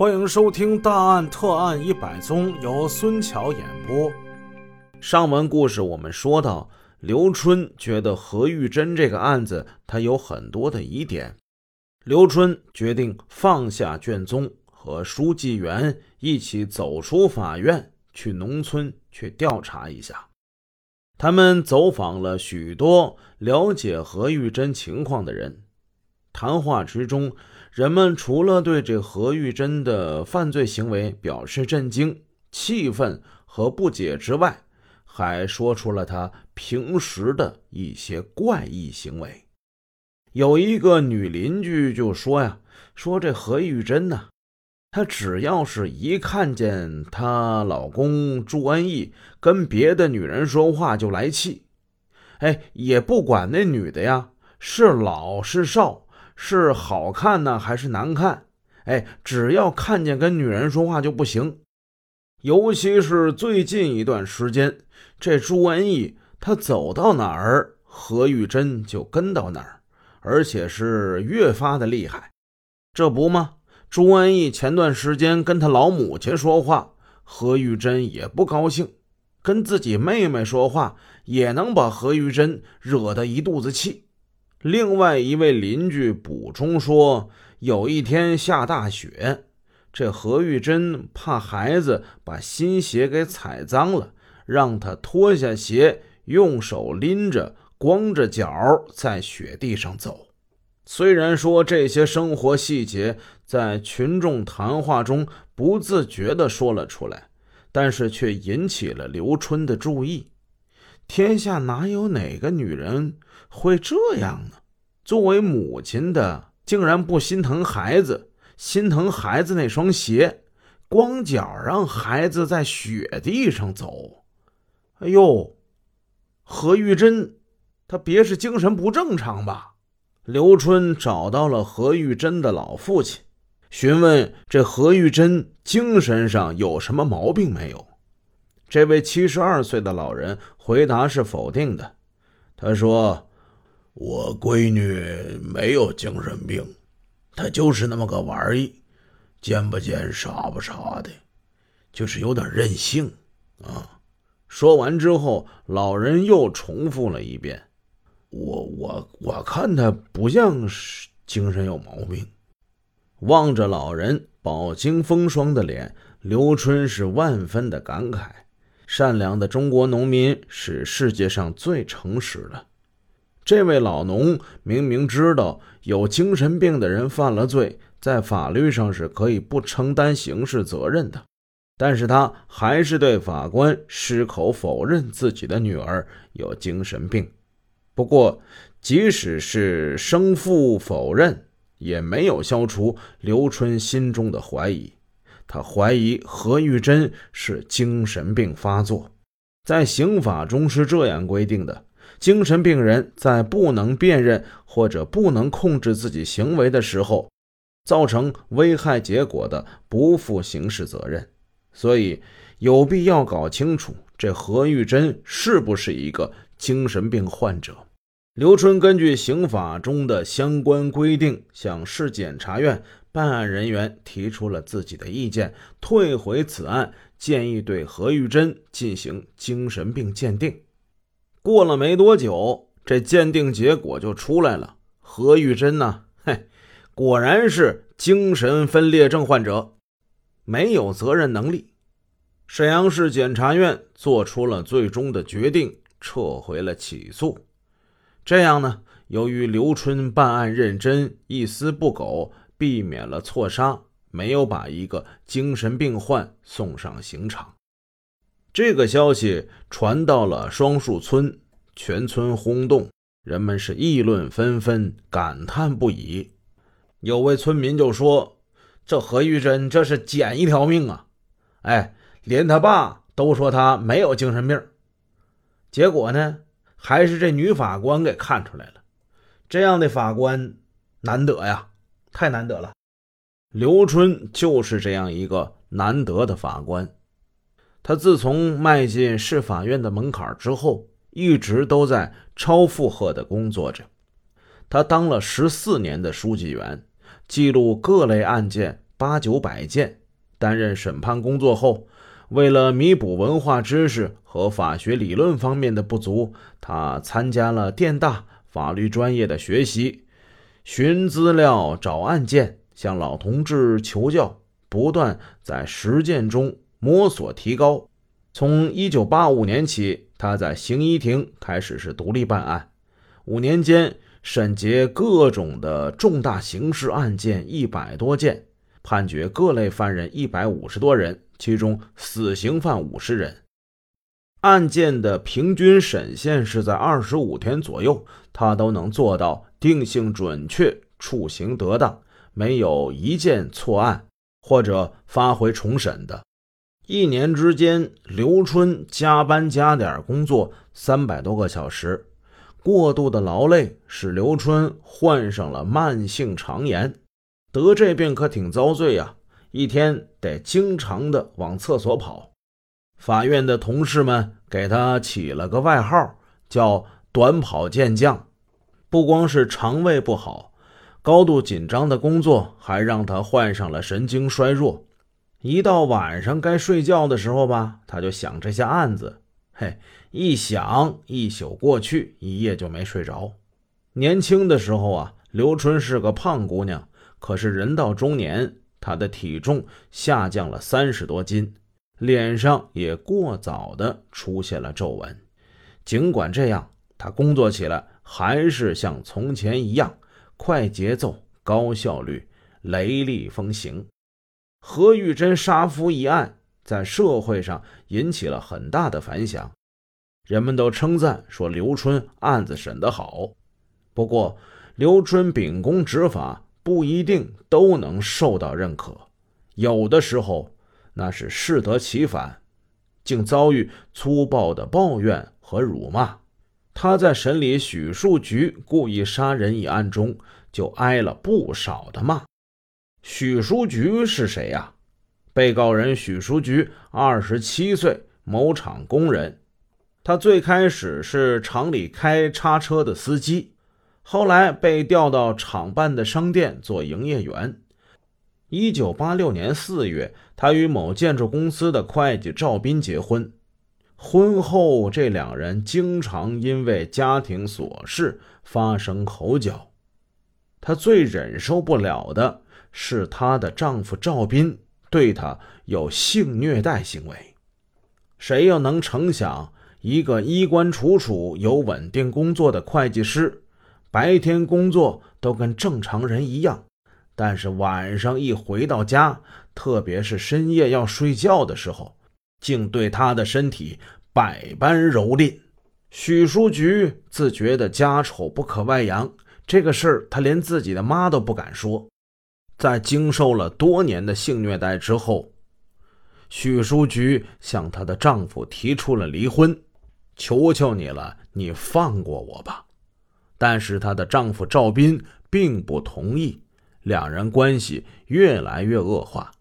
欢迎收听《大案特案一百宗》，由孙桥演播。上文故事我们说到，刘春觉得何玉珍这个案子他有很多的疑点，刘春决定放下卷宗，和书记员一起走出法院，去农村去调查一下。他们走访了许多了解何玉珍情况的人，谈话之中。人们除了对这何玉珍的犯罪行为表示震惊、气愤和不解之外，还说出了她平时的一些怪异行为。有一个女邻居就说呀：“说这何玉珍呢，她只要是一看见她老公朱恩义跟别的女人说话就来气，哎，也不管那女的呀是老是少。”是好看呢还是难看？哎，只要看见跟女人说话就不行。尤其是最近一段时间，这朱文义他走到哪儿，何玉珍就跟到哪儿，而且是越发的厉害。这不吗？朱文义前段时间跟他老母亲说话，何玉珍也不高兴；跟自己妹妹说话，也能把何玉珍惹得一肚子气。另外一位邻居补充说：“有一天下大雪，这何玉珍怕孩子把新鞋给踩脏了，让他脱下鞋，用手拎着，光着脚在雪地上走。虽然说这些生活细节在群众谈话中不自觉地说了出来，但是却引起了刘春的注意。天下哪有哪个女人？”会这样呢？作为母亲的，竟然不心疼孩子，心疼孩子那双鞋，光脚让孩子在雪地上走。哎呦，何玉珍，她别是精神不正常吧？刘春找到了何玉珍的老父亲，询问这何玉珍精神上有什么毛病没有。这位七十二岁的老人回答是否定的。他说。我闺女没有精神病，她就是那么个玩意，贱不贱，傻不傻的，就是有点任性啊。说完之后，老人又重复了一遍：“我我我看她不像是精神有毛病。”望着老人饱经风霜的脸，刘春是万分的感慨：善良的中国农民是世界上最诚实的。这位老农明明知道有精神病的人犯了罪，在法律上是可以不承担刑事责任的，但是他还是对法官矢口否认自己的女儿有精神病。不过，即使是生父否认，也没有消除刘春心中的怀疑。他怀疑何玉珍是精神病发作，在刑法中是这样规定的。精神病人在不能辨认或者不能控制自己行为的时候，造成危害结果的，不负刑事责任。所以有必要搞清楚这何玉珍是不是一个精神病患者。刘春根据刑法中的相关规定，向市检察院办案人员提出了自己的意见，退回此案，建议对何玉珍进行精神病鉴定。过了没多久，这鉴定结果就出来了。何玉珍呢？嘿，果然是精神分裂症患者，没有责任能力。沈阳市检察院做出了最终的决定，撤回了起诉。这样呢，由于刘春办案认真，一丝不苟，避免了错杀，没有把一个精神病患送上刑场。这个消息传到了双树村，全村轰动，人们是议论纷纷，感叹不已。有位村民就说：“这何玉珍这是捡一条命啊！哎，连他爸都说他没有精神病，结果呢，还是这女法官给看出来了。这样的法官难得呀，太难得了。刘春就是这样一个难得的法官。”他自从迈进市法院的门槛之后，一直都在超负荷的工作着。他当了十四年的书记员，记录各类案件八九百件。担任审判工作后，为了弥补文化知识和法学理论方面的不足，他参加了电大法律专业的学习，寻资料、找案件，向老同志求教，不断在实践中摸索提高。从1985年起，他在刑一庭开始是独立办案，五年间审结各种的重大刑事案件一百多件。判决各类犯人一百五十多人，其中死刑犯五十人。案件的平均审限是在二十五天左右，他都能做到定性准确、处刑得当，没有一件错案或者发回重审的。一年之间，刘春加班加点工作三百多个小时，过度的劳累使刘春患上了慢性肠炎。得这病可挺遭罪呀，一天得经常的往厕所跑。法院的同事们给他起了个外号，叫“短跑健将”。不光是肠胃不好，高度紧张的工作还让他患上了神经衰弱。一到晚上该睡觉的时候吧，他就想这些案子，嘿，一想一宿过去，一夜就没睡着。年轻的时候啊，刘春是个胖姑娘。可是人到中年，他的体重下降了三十多斤，脸上也过早的出现了皱纹。尽管这样，他工作起来还是像从前一样快节奏、高效率、雷厉风行。何玉珍杀夫一案在社会上引起了很大的反响，人们都称赞说刘春案子审得好。不过，刘春秉公执法。不一定都能受到认可，有的时候那是适得其反，竟遭遇粗暴的抱怨和辱骂。他在审理许树菊故意杀人一案中就挨了不少的骂。许书菊是谁呀？被告人许书菊二十七岁，某厂工人。他最开始是厂里开叉车的司机。后来被调到厂办的商店做营业员。一九八六年四月，他与某建筑公司的会计赵斌结婚。婚后，这两人经常因为家庭琐事发生口角。她最忍受不了的是她的丈夫赵斌对她有性虐待行为。谁又能成想，一个衣冠楚楚、有稳定工作的会计师？白天工作都跟正常人一样，但是晚上一回到家，特别是深夜要睡觉的时候，竟对他的身体百般蹂躏。许书菊自觉得家丑不可外扬，这个事儿她连自己的妈都不敢说。在经受了多年的性虐待之后，许书菊向她的丈夫提出了离婚：“求求你了，你放过我吧。”但是她的丈夫赵斌并不同意，两人关系越来越恶化。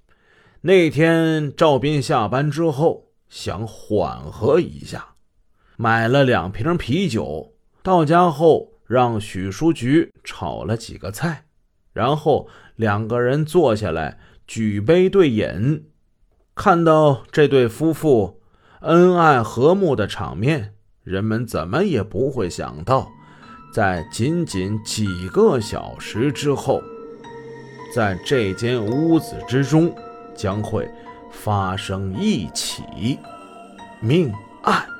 那天赵斌下班之后想缓和一下，买了两瓶啤酒，到家后让许书菊炒了几个菜，然后两个人坐下来举杯对饮。看到这对夫妇恩爱和睦的场面，人们怎么也不会想到。在仅仅几个小时之后，在这间屋子之中将会发生一起命案。